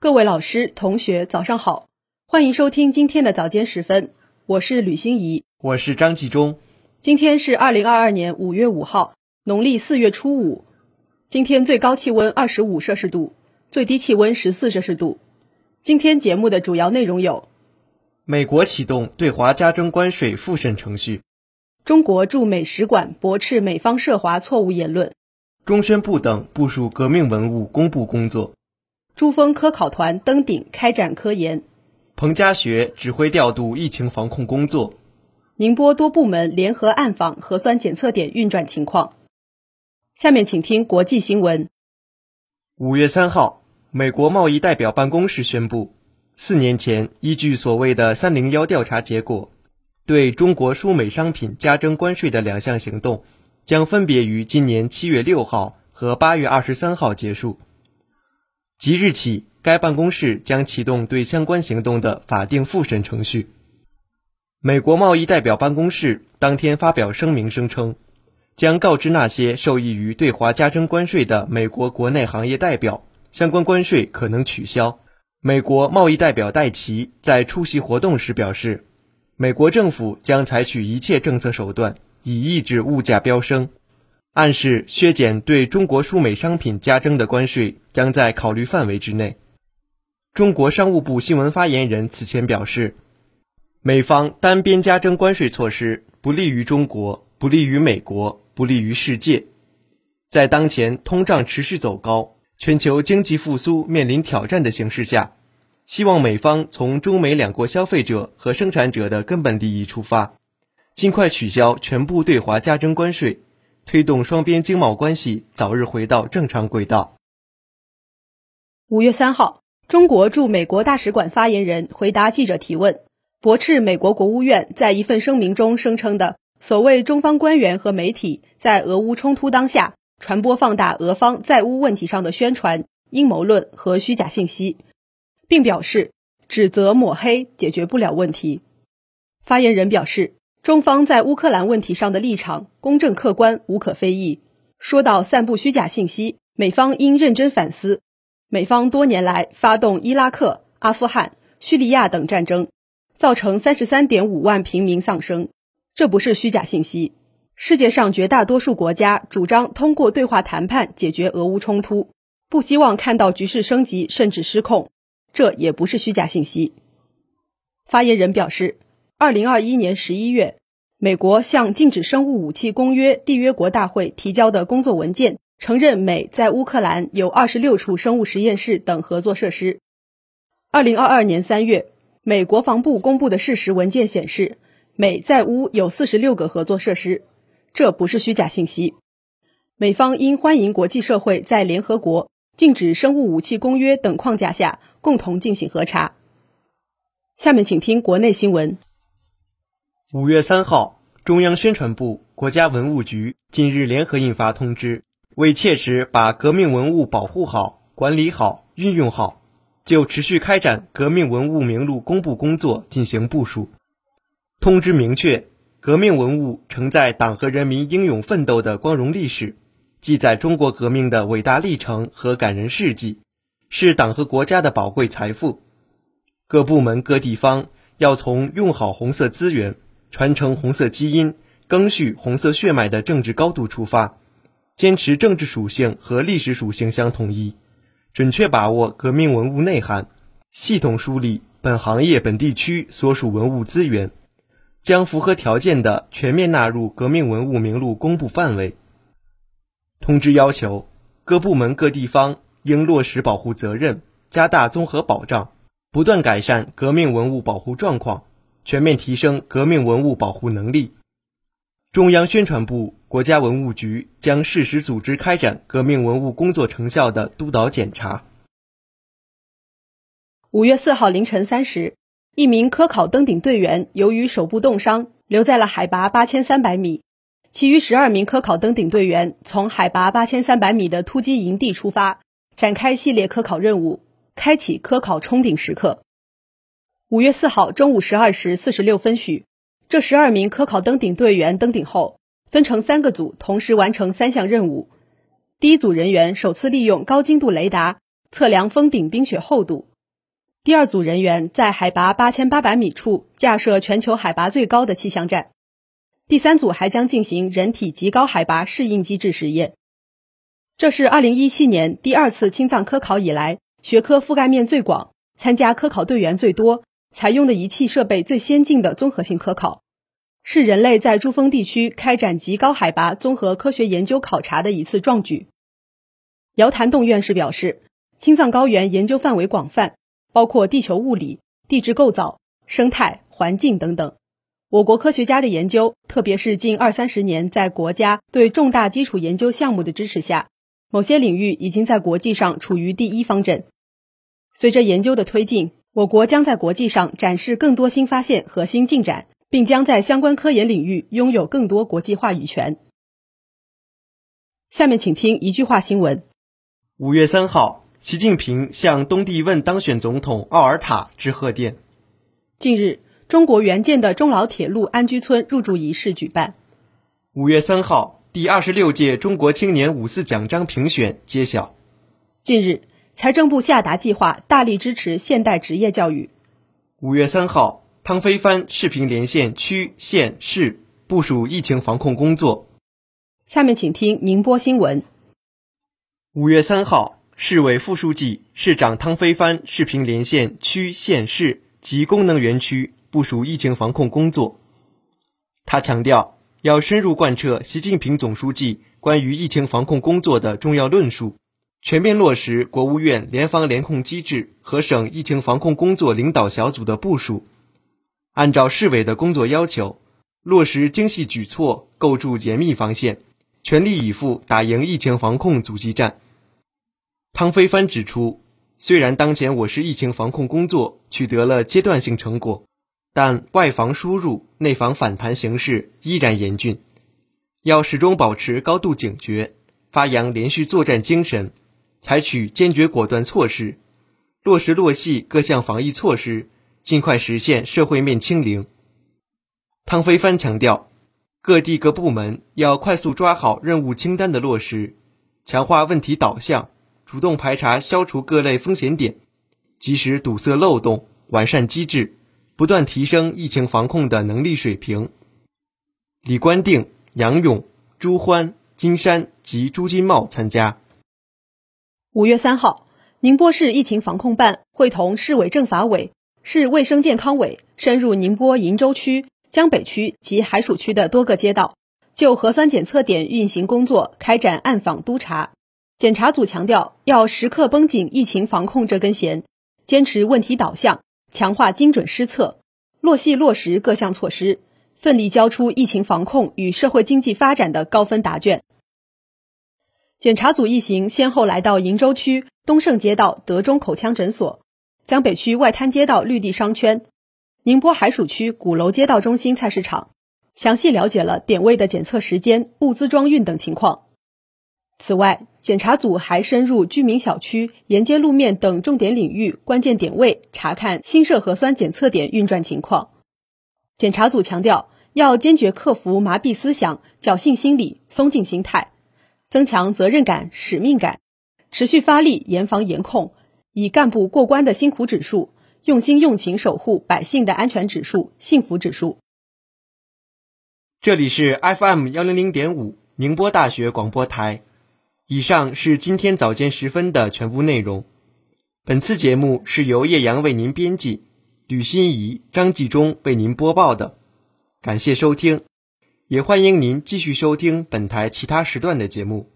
各位老师、同学，早上好，欢迎收听今天的早间时分，我是吕欣怡，我是张继忠。今天是二零二二年五月五号，农历四月初五。今天最高气温二十五摄氏度，最低气温十四摄氏度。今天节目的主要内容有：美国启动对华加征关税复审程序；中国驻美使馆驳斥美方涉华错误言论；中宣部等部署革命文物公布工作；珠峰科考团登顶开展科研；彭家学指挥调度疫情防控工作；宁波多部门联合暗访核酸检测点运转情况。下面请听国际新闻。五月三号，美国贸易代表办公室宣布，四年前依据所谓的“三零幺”调查结果，对中国输美商品加征关税的两项行动，将分别于今年七月六号和八月二十三号结束。即日起，该办公室将启动对相关行动的法定复审程序。美国贸易代表办公室当天发表声明，声称。将告知那些受益于对华加征关税的美国国内行业代表，相关关税可能取消。美国贸易代表戴奇在出席活动时表示，美国政府将采取一切政策手段以抑制物价飙升，暗示削减对中国输美商品加征的关税将在考虑范围之内。中国商务部新闻发言人此前表示，美方单边加征关税措施不利于中国，不利于美国。不利于世界，在当前通胀持续走高、全球经济复苏面临挑战的形势下，希望美方从中美两国消费者和生产者的根本利益出发，尽快取消全部对华加征关税，推动双边经贸关系早日回到正常轨道。五月三号，中国驻美国大使馆发言人回答记者提问，驳斥美国国务院在一份声明中声称的。所谓中方官员和媒体在俄乌冲突当下传播放大俄方在乌问题上的宣传阴谋论和虚假信息，并表示指责抹黑解决不了问题。发言人表示，中方在乌克兰问题上的立场公正客观，无可非议。说到散布虚假信息，美方应认真反思。美方多年来发动伊拉克、阿富汗、叙利亚等战争，造成三十三点五万平民丧生。这不是虚假信息。世界上绝大多数国家主张通过对话谈判解决俄乌冲突，不希望看到局势升级甚至失控。这也不是虚假信息。发言人表示，二零二一年十一月，美国向禁止生物武器公约缔约国大会提交的工作文件承认美在乌克兰有二十六处生物实验室等合作设施。二零二二年三月，美国防部公布的事实文件显示。美在乌有四十六个合作设施，这不是虚假信息。美方应欢迎国际社会在联合国禁止生物武器公约等框架下共同进行核查。下面请听国内新闻。五月三号，中央宣传部、国家文物局近日联合印发通知，为切实把革命文物保护好、管理好、运用好，就持续开展革命文物名录公布工作进行部署。通知明确，革命文物承载党和人民英勇奋斗的光荣历史，记载中国革命的伟大历程和感人事迹，是党和国家的宝贵财富。各部门各地方要从用好红色资源、传承红色基因、赓续红色血脉的政治高度出发，坚持政治属性和历史属性相统一，准确把握革命文物内涵，系统梳理本行业本地区所属文物资源。将符合条件的全面纳入革命文物名录公布范围。通知要求，各部门各地方应落实保护责任，加大综合保障，不断改善革命文物保护状况，全面提升革命文物保护能力。中央宣传部、国家文物局将适时组织开展革命文物工作成效的督导检查。五月四号凌晨三时。一名科考登顶队员由于手部冻伤，留在了海拔八千三百米。其余十二名科考登顶队员从海拔八千三百米的突击营地出发，展开系列科考任务，开启科考冲顶时刻。五月四号中午十二时四十六分许，这十二名科考登顶队员登顶后，分成三个组，同时完成三项任务。第一组人员首次利用高精度雷达测量峰顶冰雪厚度。第二组人员在海拔八千八百米处架设全球海拔最高的气象站。第三组还将进行人体极高海拔适应机制实验。这是二零一七年第二次青藏科考以来，学科覆盖面最广、参加科考队员最多、采用的仪器设备最先进的综合性科考，是人类在珠峰地区开展极高海拔综合科学研究考察的一次壮举。姚谭栋院士表示，青藏高原研究范围广泛。包括地球物理、地质构造、生态环境等等。我国科学家的研究，特别是近二三十年在国家对重大基础研究项目的支持下，某些领域已经在国际上处于第一方阵。随着研究的推进，我国将在国际上展示更多新发现和新进展，并将在相关科研领域拥有更多国际话语权。下面请听一句话新闻：五月三号。习近平向东帝汶当选总统奥尔塔致贺电。近日，中国援建的中老铁路安居村入驻仪式举办。五月三号，第二十六届中国青年五四奖章评选揭晓。近日，财政部下达计划，大力支持现代职业教育。五月三号，汤飞帆视频连线区、县、市部署疫情防控工作。下面请听宁波新闻。五月三号。市委副书记、市长汤飞帆视频连线区、县、市及功能园区部署疫情防控工作。他强调，要深入贯彻习近平总书记关于疫情防控工作的重要论述，全面落实国务院联防联控机制和省疫情防控工作领导小组的部署，按照市委的工作要求，落实精细举措，构筑严密防线，全力以赴打赢疫情防控阻击战。汤飞帆指出，虽然当前我市疫情防控工作取得了阶段性成果，但外防输入、内防反弹形势依然严峻，要始终保持高度警觉，发扬连续作战精神，采取坚决果断措施，落实落细各项防疫措施，尽快实现社会面清零。汤飞帆强调，各地各部门要快速抓好任务清单的落实，强化问题导向。主动排查、消除各类风险点，及时堵塞漏洞，完善机制，不断提升疫情防控的能力水平。李官定、杨勇、朱欢、金山及朱金茂参加。五月三号，宁波市疫情防控办会同市委政法委、市卫生健康委深入宁波鄞州区、江北区及海曙区的多个街道，就核酸检测点运行工作开展暗访督查。检查组强调，要时刻绷紧疫情防控这根弦，坚持问题导向，强化精准施策，落细落实各项措施，奋力交出疫情防控与社会经济发展的高分答卷。检查组一行先后来到鄞州区东胜街道德中口腔诊所、江北区外滩街道绿地商圈、宁波海曙区鼓楼街道中心菜市场，详细了解了点位的检测时间、物资装运等情况。此外，检查组还深入居民小区、沿街路面等重点领域、关键点位，查看新设核酸检测点运转情况。检查组强调，要坚决克服麻痹思想、侥幸心理、松劲心态，增强责任感、使命感，持续发力严防严控，以干部过关的辛苦指数，用心用情守护百姓的安全指数、幸福指数。这里是 FM 幺零零点五宁波大学广播台。以上是今天早间时分的全部内容。本次节目是由叶阳为您编辑，吕欣怡、张继忠为您播报的。感谢收听，也欢迎您继续收听本台其他时段的节目。